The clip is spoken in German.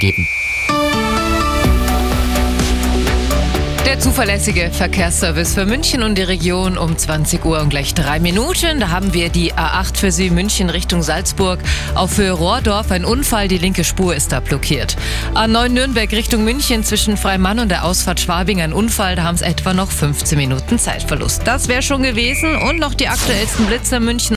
geben. Der zuverlässige Verkehrsservice für München und die Region um 20 Uhr und gleich drei Minuten. Da haben wir die A8 für Sie München Richtung Salzburg. Auch für Rohrdorf ein Unfall, die linke Spur ist da blockiert. A9 Nürnberg Richtung München zwischen Freimann und der Ausfahrt Schwabing ein Unfall. Da haben es etwa noch 15 Minuten Zeitverlust. Das wäre schon gewesen und noch die aktuellsten Blitzer München.